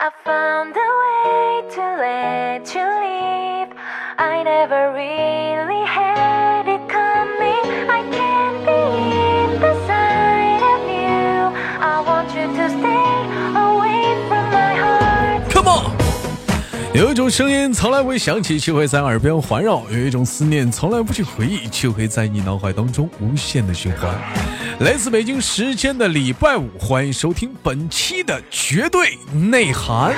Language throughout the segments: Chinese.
I found a way to let you leave. I never really had it coming. I can't be beside of you. I want you to stay away from my heart. Come on。有一种声音从来不会响起，却会在耳边环绕；有一种思念从来不去回忆，却会在你脑海当中无限的循环。来自北京时间的礼拜五，欢迎收听本期的绝对内涵。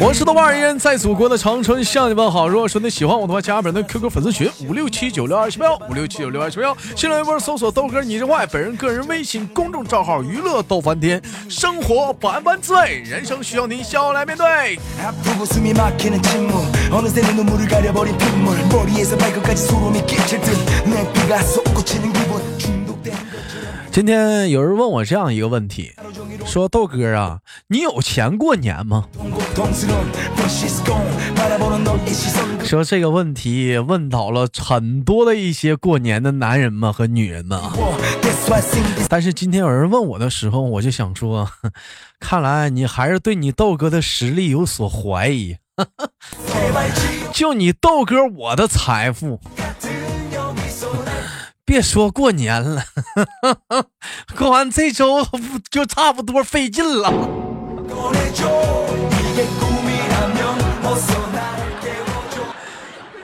我是豆瓣儿，依然在祖国的长春向你们好。如果说你喜欢我的话，加本人的 QQ 粉丝群五六七九六二七八幺五六七九六二七八幺，新浪微博搜索豆哥你之外，本人个人微信公众账号娱乐豆翻天，生活百般滋味，人生需要你笑来面对。今天有人问我这样一个问题说豆哥啊你有钱过年吗？说这个问题问到了很多的一些过年的男人们和女人们啊。但是今天有人问我的时候我就想说 看来你还是对你豆哥的实力有所怀疑。就你豆哥我的财富别说过年了，过完这周不就差不多费劲了，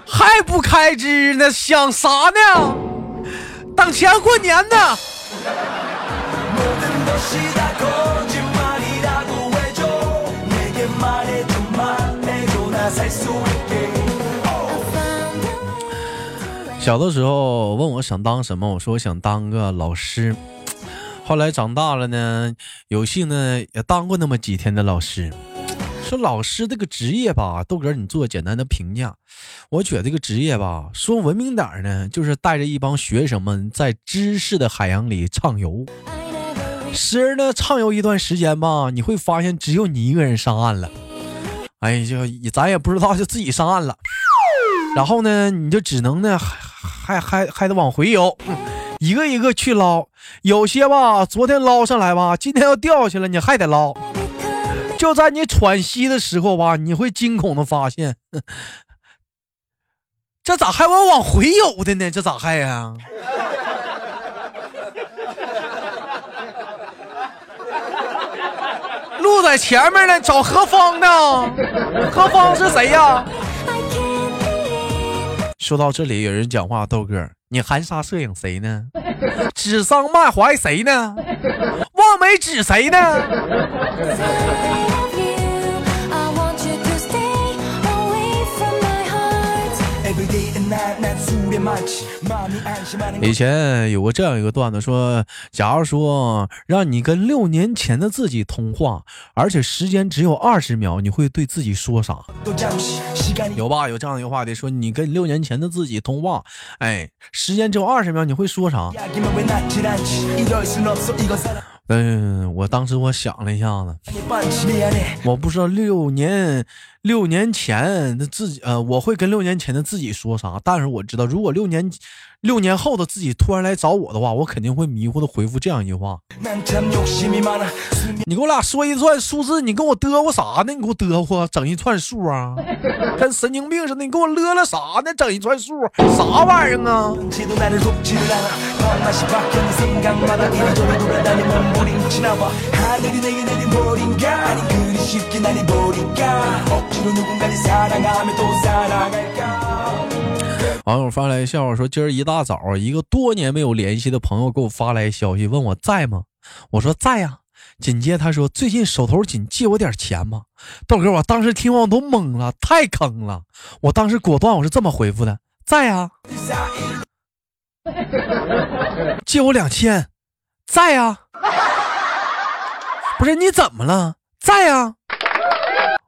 还不开支呢？想啥呢？等钱过年呢。小的时候问我想当什么，我说我想当个老师。后来长大了呢，有幸呢也当过那么几天的老师。说老师这个职业吧，豆哥你做简单的评价。我觉得这个职业吧，说文明点呢，就是带着一帮学生们在知识的海洋里畅游。时而呢，畅游一段时间吧，你会发现只有你一个人上岸了。哎，就咱也不知道，就自己上岸了。然后呢，你就只能呢，还还还得往回游，一个一个去捞。有些吧，昨天捞上来吧，今天要掉下来，你还得捞。就在你喘息的时候吧，你会惊恐的发现，这咋还往往回游的呢？这咋还呀、路在前面呢，找何方呢？何方是谁呀？说到这里，有人讲话，豆哥，你含沙射影谁呢？指桑骂槐谁呢？望梅止谁呢？以前有过这样一个段子说假如说让你跟六年前的自己通话而且时间只有二十秒你会对自己说啥？有吧？有这样一个话题说你跟六年前的自己通话哎时间只有二十秒你会说啥？嗯我当时我想了一下子我不知道六年六年前的自己，呃，我会跟六年前的自己说啥？但是我知道，如果六年六年后的自己突然来找我的话，我肯定会迷糊的回复这样一句话：你给我俩说一串数字，你跟我嘚啵啥呢？你给我嘚啵整一串数啊，跟神经病似的！你给我乐了啥呢？整一串数，啥玩意儿啊？지도 나를 돕지를 않아 밤낮이 바뀌는 생각마다 이리저리 돌아다니 몸부림치나 봐 하늘이 내게 내린 벌인가 아니 그리 쉽게 날 버릴까 억지로 누군가를 사랑하며 또 살아갈까 网友发来笑话说，今儿一大早，一个多年没有联系的朋友给我发来消息，问我在吗？我说在呀、紧接着他说，最近手头紧，借我点钱吗？豆哥，我当时听完我都懵了，太坑了。我当时果断我是这么回复的，在呀、借我两千，在呀、不是你怎么了？在呀、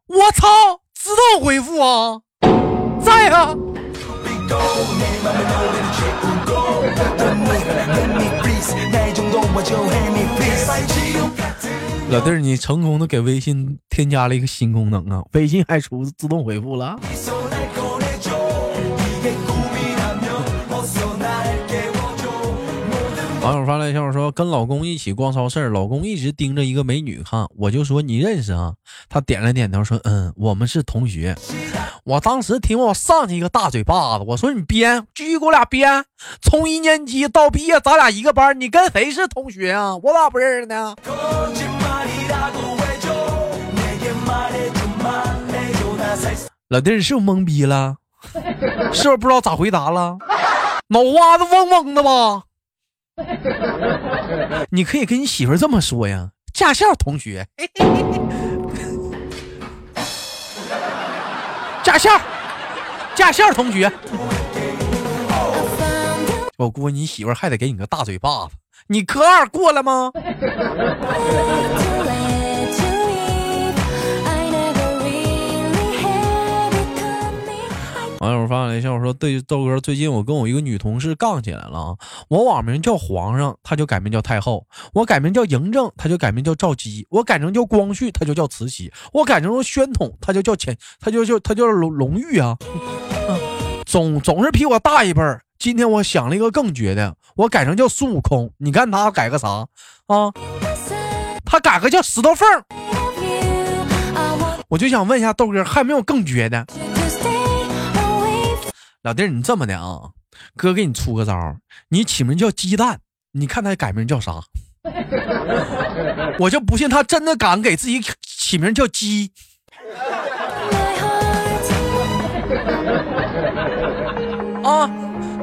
我操自动回复啊。在啊。老弟儿你成功的给微信添加了一个新功能啊微信还出自动回复了。网友发来消息说，跟老公一起逛超市，老公一直盯着一个美女看，我就说你认识啊？他点了点头说，嗯，我们是同学。我当时听我上去一个大嘴巴子，我说你编，继续给我俩编，从一年级到毕业，咱俩一个班，你跟谁是同学啊？我咋不认识呢？老弟是不是懵逼了？是不是不知道咋回答了？脑瓜子嗡嗡的吧？你可以跟你媳妇这么说呀，驾校同学，驾校，驾校同学。我估计你媳妇还得给你个大嘴巴子。你科二过了吗？网友发来消息说：“对，豆哥，最近我跟我一个女同事杠起来了啊！我网名叫皇上，她就改名叫太后；我改名叫嬴政，她就改名叫赵姬；我改成叫光绪，她就叫慈禧；我改成了宣统，她就叫乾，她就叫她叫隆隆裕啊！总总是比我大一辈儿。今天我想了一个更绝的，我改成叫孙悟空。你看他改个啥啊？他改个叫石头缝。我就想问一下豆哥，还有没有更绝的？”老弟，你这么的啊，哥给你出个招，你起名叫鸡蛋，你看他改名叫啥？我就不信他真的敢给自己起名叫鸡。啊，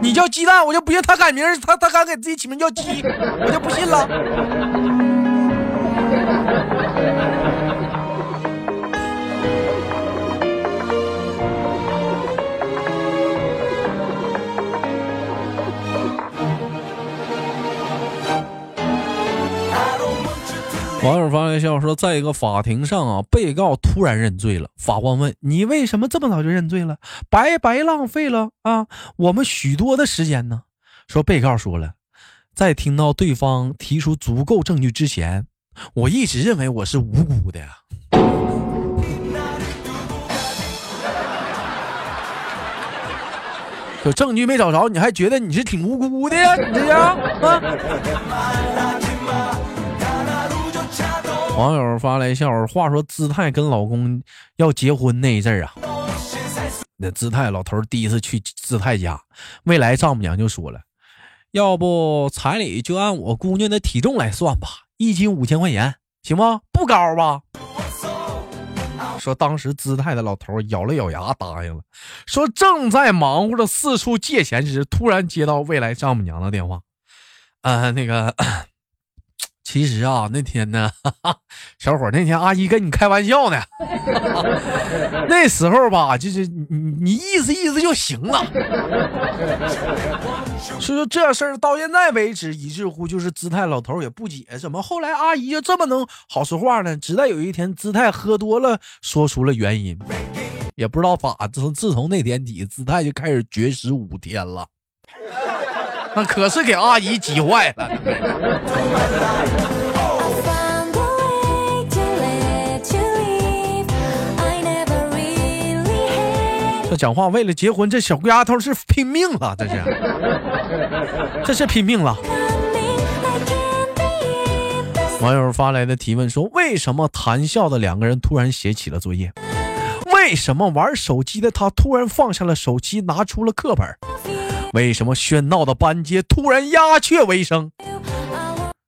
你叫鸡蛋，我就不信他改名，他他敢给自己起名叫鸡，我就不信了。网友发来笑说，在一个法庭上啊，被告突然认罪了。法官问：“你为什么这么早就认罪了？白白浪费了啊我们许多的时间呢？”说被告说了，在听到对方提出足够证据之前，我一直认为我是无辜的呀。有证据没找着，你还觉得你是挺无辜的呀？你这样啊？网友发来笑话，说姿态跟老公要结婚那一阵儿啊，那姿态老头第一次去姿态家，未来丈母娘就说了，要不彩礼就按我姑娘的体重来算吧，一斤五千块钱，行吗？不高吧？说当时姿态的老头咬了咬牙答应了，说正在忙活着四处借钱时，突然接到未来丈母娘的电话，呃，那个。其实啊，那天呢，哈哈，小伙，那天阿姨跟你开玩笑呢。那时候吧，就是你你意思意思就行了。所以说这事儿到现在为止，以至乎就是姿态老头也不解，怎么后来阿姨就这么能好说话呢？直到有一天姿态喝多了，说出了原因，也不知道咋，自自从那天起，姿态就开始绝食五天了。那 可是给阿姨急坏了。这讲话为了结婚，这小丫头是拼命了，这是，这是拼命了。网友发来的提问说：为什么谈笑的两个人突然写起了作业？为什么玩手机的他突然放下了手机，拿出了课本？为什么喧闹的班街突然鸦雀无声？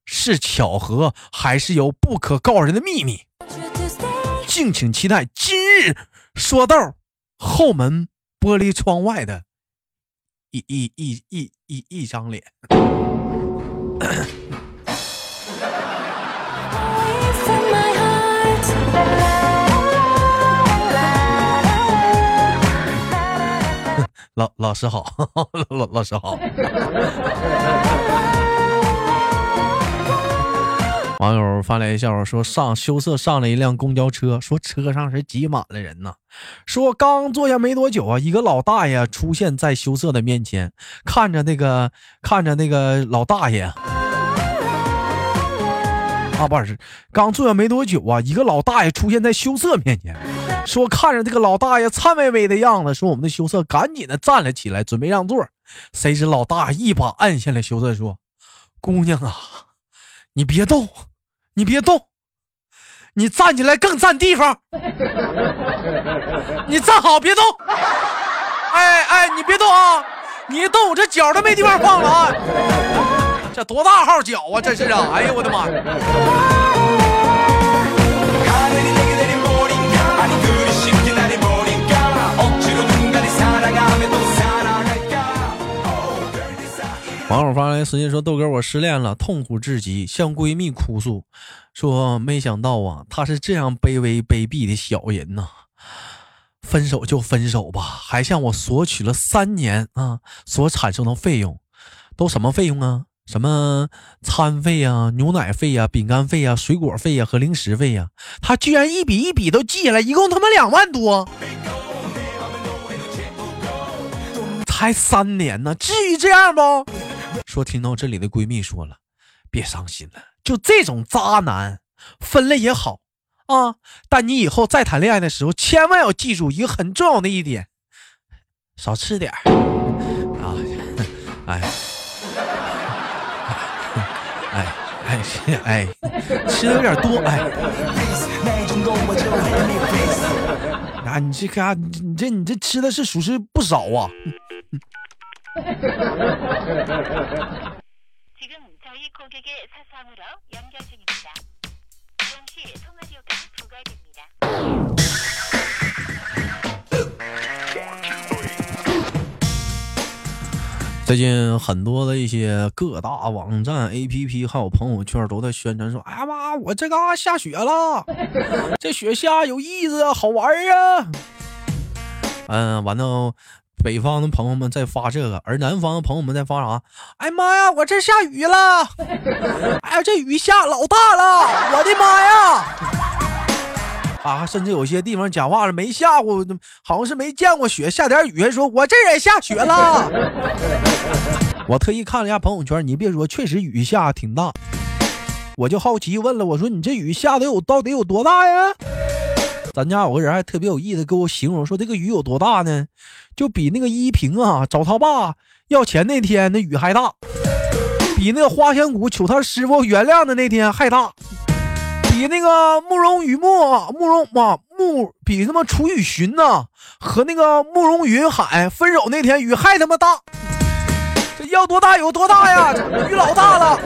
是巧合，还是有不可告人的秘密？敬请期待今日说道后门玻璃窗外的一一一一一一张脸。老老师好，老老师好。网友发来一笑话说，上羞涩上了一辆公交车，说车上是挤满了人呢。说刚坐下没多久啊，一个老大爷出现在羞涩的面前，看着那个看着那个老大爷啊，不是，刚坐下没多久啊，一个老大爷出现在羞涩面前，说看着这个老大爷颤巍巍的样子，说我们的羞涩赶紧的站了起来，准备让座。谁知老大一把按下了羞涩，说：“姑娘啊，你别动，你别动，你站起来更占地方，你站好别动。哎哎，你别动啊！你一动，我这脚都没地方放了啊！这多大号脚啊，这是啊，哎呦我的妈呀。网友发来私信说，豆哥我失恋了，痛苦至极，向闺蜜哭诉，说没想到啊，她是这样卑微卑鄙的小人呐。分手就分手吧，还向我索取了三年啊所产生的费用，都什么费用啊？什么餐费呀、牛奶费呀、饼干费呀、水果费呀和零食费呀？他居然一笔一笔都记下来，一共他妈两万多。”才三年呢，至于这样不？说听到这里的闺蜜说了，别伤心了，就这种渣男分了也好啊，但你以后再谈恋爱的时候，千万要记住一个很重要的一点，少吃点儿啊，哎，哎吃的有点多哎。那 你这个你这你这吃的是属实不少啊。最近很多的一些各大网站、APP 还有朋友圈都在宣传说：“哎呀妈，我这嘎下雪了，这雪下有意思啊，好玩啊！”嗯，完了，北方的朋友们在发这个，而南方的朋友们在发啥？哎妈呀，我这下雨了！哎呀，这雨下老大了，我的妈呀！啊，甚至有些地方讲话了，没下过，好像是没见过雪，下点雨还说我这也下雪了。我特意看了一下朋友圈，你别说，确实雨下挺大。我就好奇问了，我说你这雨下的有到底有多大呀？咱家有个人还特别有意思，给我形容说这个雨有多大呢？就比那个依萍啊找他爸要钱那天那雨还大，比那个花千骨求他师傅原谅的那天还大。比那个慕容雨墨、慕容嘛慕比他妈楚雨荨呐和那个慕容云海分手那天雨还他妈大，这要多大有多大呀！雨老大了。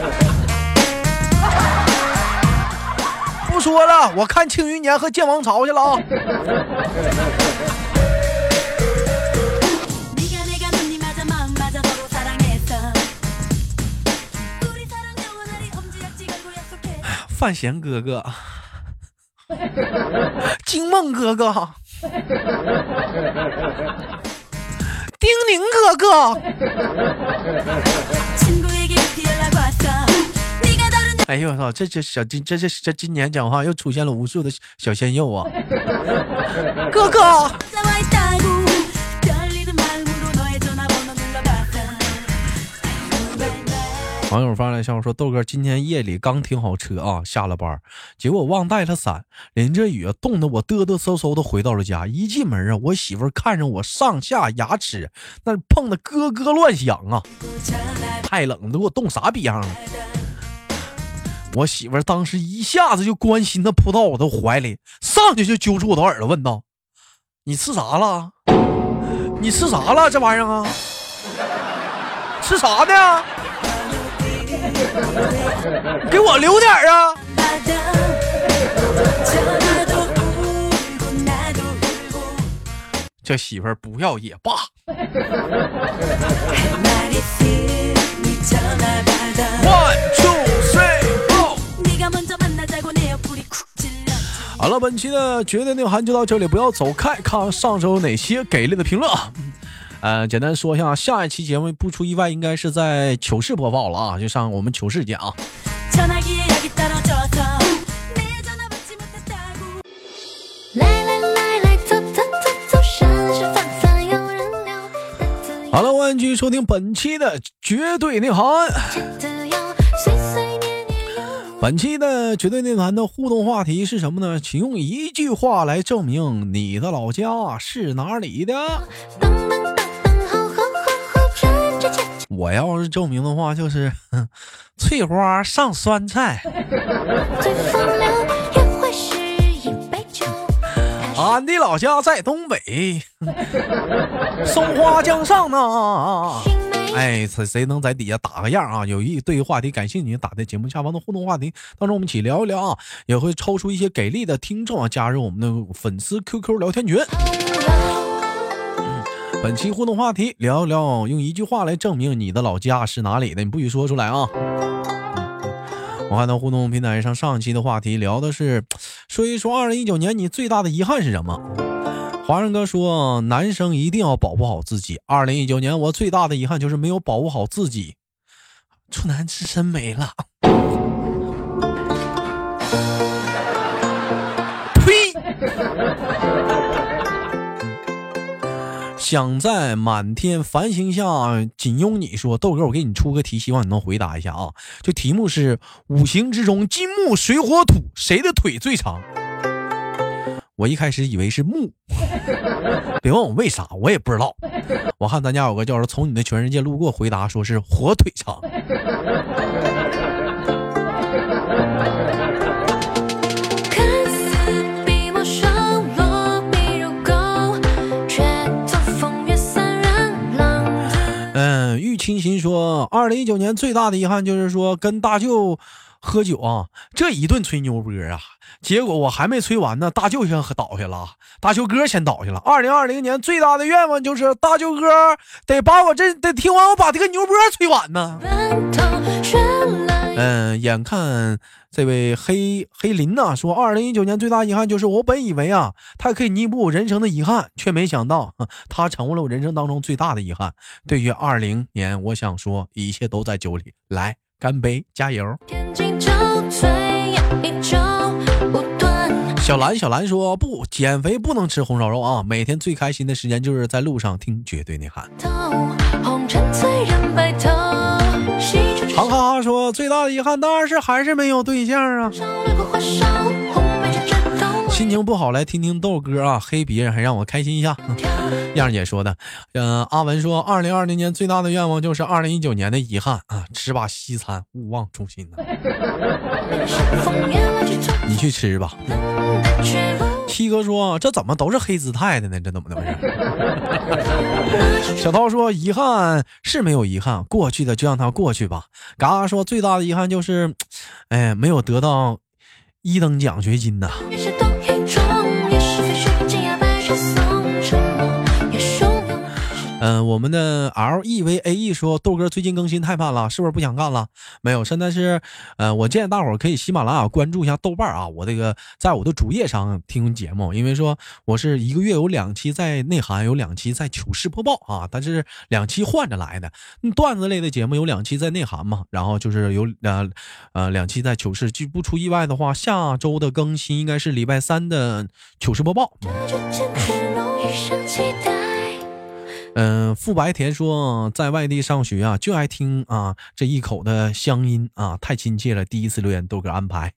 不说了，我看《庆余年》和《剑王朝》去了啊。范闲哥哥，惊梦哥哥，丁宁哥哥。哎呦我操，这这小今这这这今年讲话又出现了无数的小鲜肉啊，哥哥。网友发来消息说：“豆哥，今天夜里刚停好车啊，下了班，结果忘带了伞，淋着雨，冻得我嘚嘚嗖嗖的回到了家。一进门啊，我媳妇看着我上下牙齿那碰的咯咯乱响啊，太冷了，给我冻啥逼样了。我媳妇儿当时一下子就关心的扑到我的怀里，上去就揪住我的耳朵问道：‘你吃啥了？你吃啥了？这玩意儿啊？吃啥呢？给我留点啊！这媳妇儿不要也罢。好了，本期的绝对内涵就到这里，不要走开，看上周哪些给力的评论。呃，简单说一下，下一期节目不出意外，应该是在糗事播报了啊，就上我们糗事见啊。好了，欢迎收听本期的绝对内涵。本期的绝对内涵的互动话题是什么呢？请用一句话来证明你的老家是哪里的。我要是证明的话，就是 翠花上酸菜，最风流也会是一杯酒。俺的老家在东北，松花江上呢。哎，谁谁能在底下打个样啊？有意对话题感兴趣，打在节目下方的互动话题当中，我们一起聊一聊啊，也会抽出一些给力的听众啊，加入我们的粉丝 QQ 聊天群。本期互动话题聊一聊，用一句话来证明你的老家是哪里的，你不许说出来啊。我看到互动平台上上期的话题聊的是，说一说二零一九年你最大的遗憾是什么？华人哥说，男生一定要保护好自己。二零一九年我最大的遗憾就是没有保护好自己，处男之身没了。呸！想在满天繁星下仅拥你说，豆哥，我给你出个题，希望你能回答一下啊。就题目是五行之中金木水火土谁的腿最长？我一开始以为是木，别问我为啥，我也不知道。我看咱家有个叫做“从你的全世界路过”，回答说是火腿肠。清心说，二零一九年最大的遗憾就是说跟大舅喝酒啊，这一顿吹牛波啊，结果我还没吹完呢，大舅先倒下了，大舅哥先倒下了。二零二零年最大的愿望就是大舅哥得把我这得听完我把这个牛波吹完呢。嗯，眼看这位黑黑林呐、说，二零一九年最大遗憾就是我本以为啊，他可以弥补我人生的遗憾，却没想到哼 他成为了我人生当中最大的遗憾。对于二零年，我想说，一切都在酒里，来干杯，加油！小兰，小兰说不，减肥不能吃红烧肉啊，每天最开心的时间就是在路上听绝对内涵。红尘醉人最大的遗憾当然是还是没有对象啊。心情不好来听听豆哥啊，黑别人还让我开心一下。燕儿姐说的，嗯、阿文说，二零二零年最大的愿望就是二零一九年的遗憾啊，吃把西餐，勿忘初心呢。你去吃吧。七哥说，这怎么都是黑姿态的呢？这怎么的回事？小涛说，遗憾是没有遗憾，过去的就让它过去吧。嘎嘎说，最大的遗憾就是，哎，没有得到一等奖学金呐。嗯、我们的 L E V A E 说，豆哥最近更新太慢了，是不是不想干了？没有，现在是，呃，我建议大伙儿可以喜马拉雅关注一下豆瓣啊，我这个在我的主页上听节目，因为说我是一个月有两期在内涵，有两期在糗事播报啊，但是两期换着来的。段子类的节目有两期在内涵嘛，然后就是有呃呃两期在糗事，就不出意外的话，下周的更新应该是礼拜三的糗事播报。这嗯，傅白田说，在外地上学啊，就爱听啊这一口的乡音啊，太亲切了。第一次留言豆哥安排。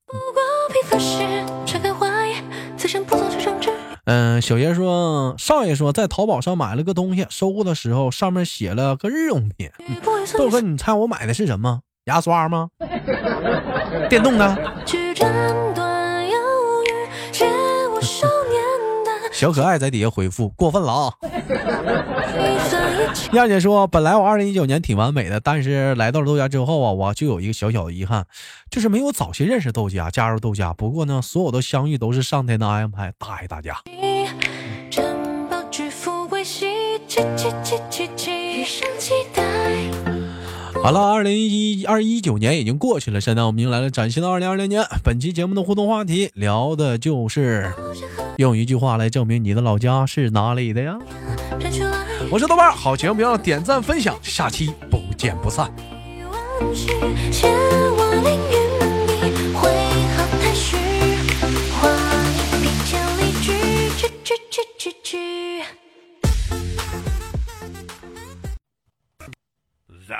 嗯，小爷说，少爷说，在淘宝上买了个东西，收货的时候上面写了个日用品。豆哥，你猜我买的是什么？牙刷吗？电动的？小可爱在底下回复，过分了啊！一算一切。燕姐说，本来我二零一九年挺完美的，但是来到了豆家之后啊，我就有一个小小的遗憾，就是没有早些认识豆家，加入豆家。不过呢，所有的相遇都是上天的安排，大爱大家。好了，二零一二一九年已经过去了，现在我们迎来了崭新的二零二零年。本期节目的互动话题聊的就是用一句话来证明你的老家是哪里的呀？我是豆瓣，好节目别忘点赞分享，下期不见不散。千万